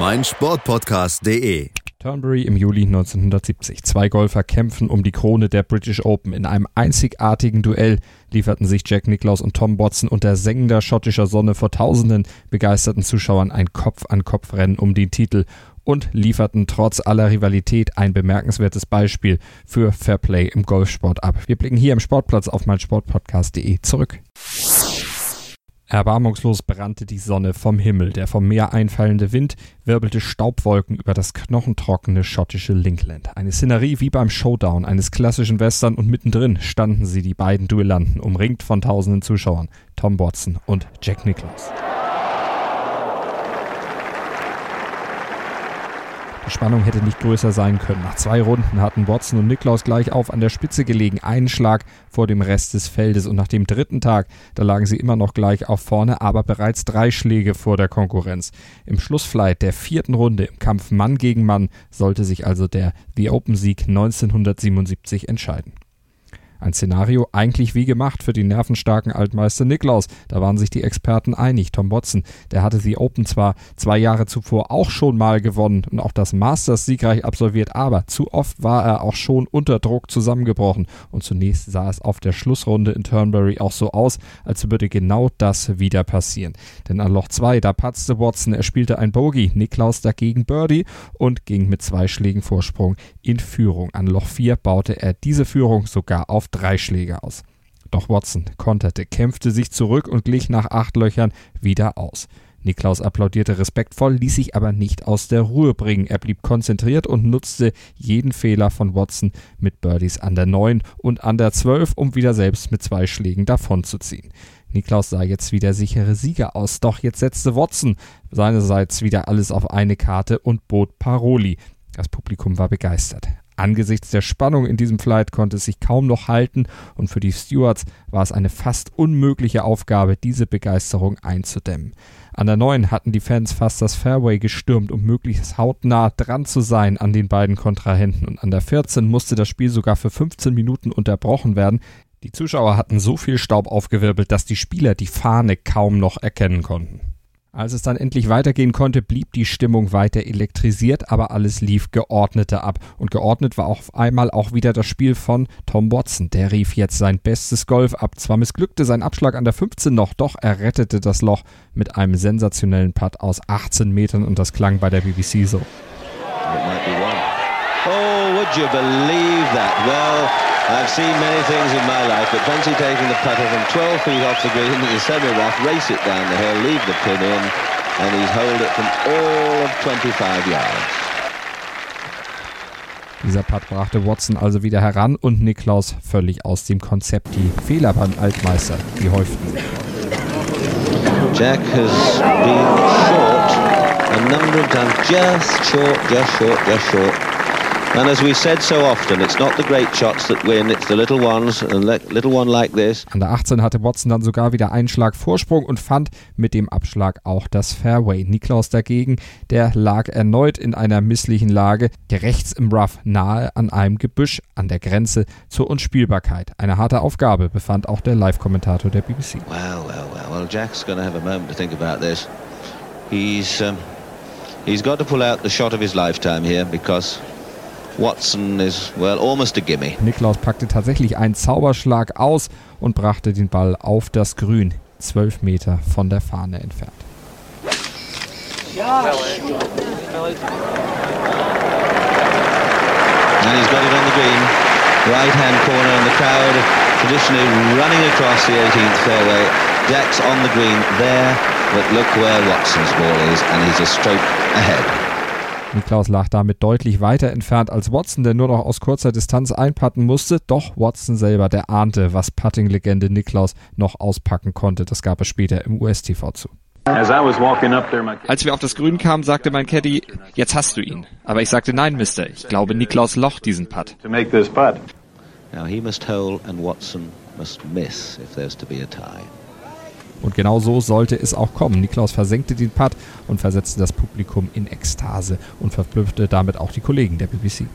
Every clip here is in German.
meinsportpodcast.de. Turnberry im Juli 1970. Zwei Golfer kämpfen um die Krone der British Open. In einem einzigartigen Duell lieferten sich Jack Nicklaus und Tom Watson unter sengender schottischer Sonne vor tausenden begeisterten Zuschauern ein Kopf-an-Kopf-Rennen um den Titel und lieferten trotz aller Rivalität ein bemerkenswertes Beispiel für Fairplay im Golfsport ab. Wir blicken hier im Sportplatz auf meinsportpodcast.de zurück. Erbarmungslos brannte die Sonne vom Himmel. Der vom Meer einfallende Wind wirbelte Staubwolken über das knochentrockene schottische Linkland. Eine Szenerie wie beim Showdown eines klassischen Western und mittendrin standen sie, die beiden Duellanten, umringt von tausenden Zuschauern, Tom Watson und Jack Nicklaus. Spannung hätte nicht größer sein können. Nach zwei Runden hatten Watson und Niklaus gleich auf an der Spitze gelegen, einen Schlag vor dem Rest des Feldes. Und nach dem dritten Tag, da lagen sie immer noch gleich auf vorne, aber bereits drei Schläge vor der Konkurrenz. Im Schlussflight der vierten Runde im Kampf Mann gegen Mann sollte sich also der The Open Sieg 1977 entscheiden. Ein Szenario eigentlich wie gemacht für den nervenstarken Altmeister Niklaus. Da waren sich die Experten einig. Tom Watson, der hatte die Open zwar zwei Jahre zuvor auch schon mal gewonnen und auch das Masters siegreich absolviert, aber zu oft war er auch schon unter Druck zusammengebrochen. Und zunächst sah es auf der Schlussrunde in Turnberry auch so aus, als würde genau das wieder passieren. Denn an Loch 2, da patzte Watson, er spielte ein Bogey, Niklaus dagegen Birdie und ging mit zwei Schlägen Vorsprung in Führung. An Loch 4 baute er diese Führung sogar auf drei Schläge aus. Doch Watson konterte, kämpfte sich zurück und glich nach acht Löchern wieder aus. Niklaus applaudierte respektvoll, ließ sich aber nicht aus der Ruhe bringen. Er blieb konzentriert und nutzte jeden Fehler von Watson mit Birdies an der 9 und an der 12, um wieder selbst mit zwei Schlägen davonzuziehen. Niklaus sah jetzt wie der sichere Sieger aus, doch jetzt setzte Watson seinerseits wieder alles auf eine Karte und bot Paroli. Das Publikum war begeistert. Angesichts der Spannung in diesem Flight konnte es sich kaum noch halten und für die Stewards war es eine fast unmögliche Aufgabe, diese Begeisterung einzudämmen. An der 9 hatten die Fans fast das Fairway gestürmt, um möglichst hautnah dran zu sein an den beiden Kontrahenten und an der 14 musste das Spiel sogar für 15 Minuten unterbrochen werden. Die Zuschauer hatten so viel Staub aufgewirbelt, dass die Spieler die Fahne kaum noch erkennen konnten. Als es dann endlich weitergehen konnte, blieb die Stimmung weiter elektrisiert, aber alles lief geordneter ab. Und geordnet war auf einmal auch wieder das Spiel von Tom Watson. Der rief jetzt sein bestes Golf ab. Zwar missglückte sein Abschlag an der 15 noch, doch er rettete das Loch mit einem sensationellen Putt aus 18 Metern und das klang bei der BBC so. Oh, would you believe that? Well, I've seen many things in my life, but fancy taking the putter from 12 feet off the green in the semi-rough, race it down the hill, leave the pin in, and he's holed it from all of 25 yards. Dieser Putt brachte Watson also wieder heran und Niklaus völlig aus dem Konzept. Die Fehler beim Altmeister, die häuften. Jack has been short a number of times, just short, just short, just short. And as we said so often, it's not the great shots that win, it's the little ones, and little one like this. An der 18 hatte Watson dann sogar wieder einen Schlag Vorsprung und fand mit dem Abschlag auch das Fairway. Niklaus dagegen, der lag erneut in einer misslichen Lage, rechts im Rough nahe an einem Gebüsch an der Grenze zur Unspielbarkeit. Eine harte Aufgabe befand auch der Live-Kommentator der BBC. Well, well, well, well, Jack's going to have a moment to think about this. He's um, he's got to pull out the shot of his lifetime here because Watson is, well, almost a gimme. Niklaus packte tatsächlich einen Zauberschlag aus und brachte den Ball auf das Grün, zwölf Meter von der Fahne entfernt. And he's got it on the green, right hand corner, and the crowd traditionally running across the 18th fairway. Jack's on the green there, but look where Watson's ball is, and he's a stroke ahead. Niklaus lag damit deutlich weiter entfernt als Watson, der nur noch aus kurzer Distanz einpatten musste. Doch Watson selber, der ahnte, was Putting-Legende Niklaus noch auspacken konnte. Das gab es später im US-TV zu. Als wir auf das Grün kamen, sagte mein Caddy, jetzt hast du ihn. Aber ich sagte, nein, Mister, ich glaube, Niklaus Loch diesen Putt. Now he must hole and Watson must miss if there's to be a tie. Und genau so sollte es auch kommen. Niklaus versenkte den Putt und versetzte das Publikum in Ekstase und verblüffte damit auch die Kollegen der BBC.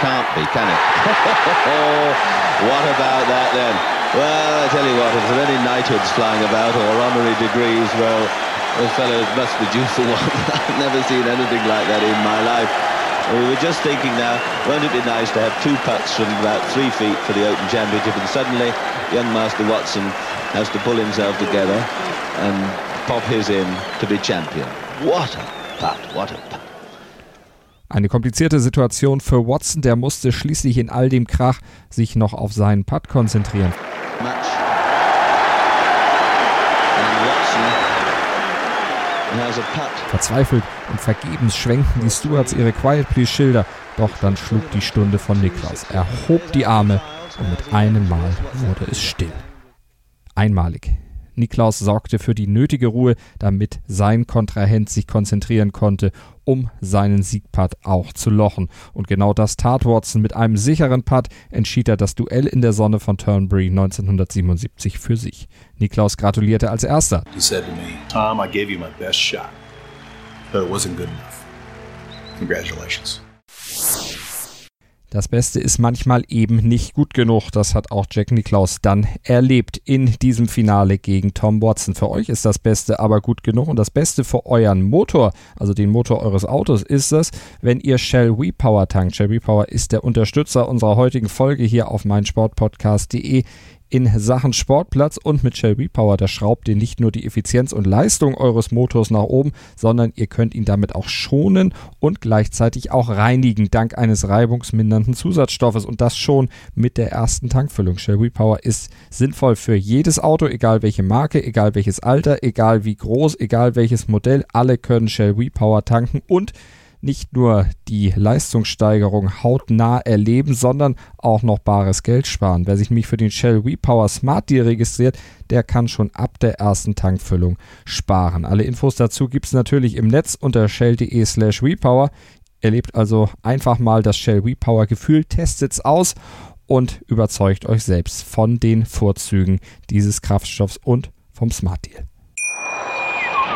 Can't be, can it? what about that then? Well, I tell you what, if there are any knighthoods flying about or honorary degrees, well, those fellows must due for one. I've never seen anything like that in my life. We were just thinking now, won't it be nice to have two putts from about three feet for the Open Championship, and suddenly young Master Watson has to pull himself together and pop his in to be champion. What a putt, what a putt. Eine komplizierte Situation für Watson, der musste schließlich in all dem Krach sich noch auf seinen Putt konzentrieren. Match. Verzweifelt und vergebens schwenkten die Stewards ihre Quiet Please Schilder, doch dann schlug die Stunde von Niklaus. Er hob die Arme und mit einem Mal wurde es still. Einmalig. Niklaus sorgte für die nötige Ruhe, damit sein Kontrahent sich konzentrieren konnte, um seinen Siegpad auch zu lochen. Und genau das tat Watson. Mit einem sicheren Putt entschied er das Duell in der Sonne von Turnberry 1977 für sich. Niklaus gratulierte als erster. He said to me, Tom, I gave you my best shot, but it wasn't good enough. Congratulations. Das Beste ist manchmal eben nicht gut genug. Das hat auch Jack Nicklaus dann erlebt in diesem Finale gegen Tom Watson. Für euch ist das Beste aber gut genug und das Beste für euren Motor, also den Motor eures Autos, ist es, wenn ihr Shell WePower tankt. Shell WePower ist der Unterstützer unserer heutigen Folge hier auf meinsportpodcast.de in Sachen Sportplatz und mit Shell Repower, da schraubt ihr nicht nur die Effizienz und Leistung eures Motors nach oben, sondern ihr könnt ihn damit auch schonen und gleichzeitig auch reinigen, dank eines reibungsmindernden Zusatzstoffes und das schon mit der ersten Tankfüllung. Shell Repower ist sinnvoll für jedes Auto, egal welche Marke, egal welches Alter, egal wie groß, egal welches Modell, alle können Shell Repower tanken und nicht nur die Leistungssteigerung hautnah erleben, sondern auch noch bares Geld sparen. Wer sich nämlich für den Shell WePower Smart Deal registriert, der kann schon ab der ersten Tankfüllung sparen. Alle Infos dazu gibt es natürlich im Netz unter shell.de slash WePower. Erlebt also einfach mal das Shell WePower Gefühl, testet es aus und überzeugt euch selbst von den Vorzügen dieses Kraftstoffs und vom Smart Deal.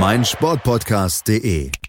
Podcast mein Sportpodcast.de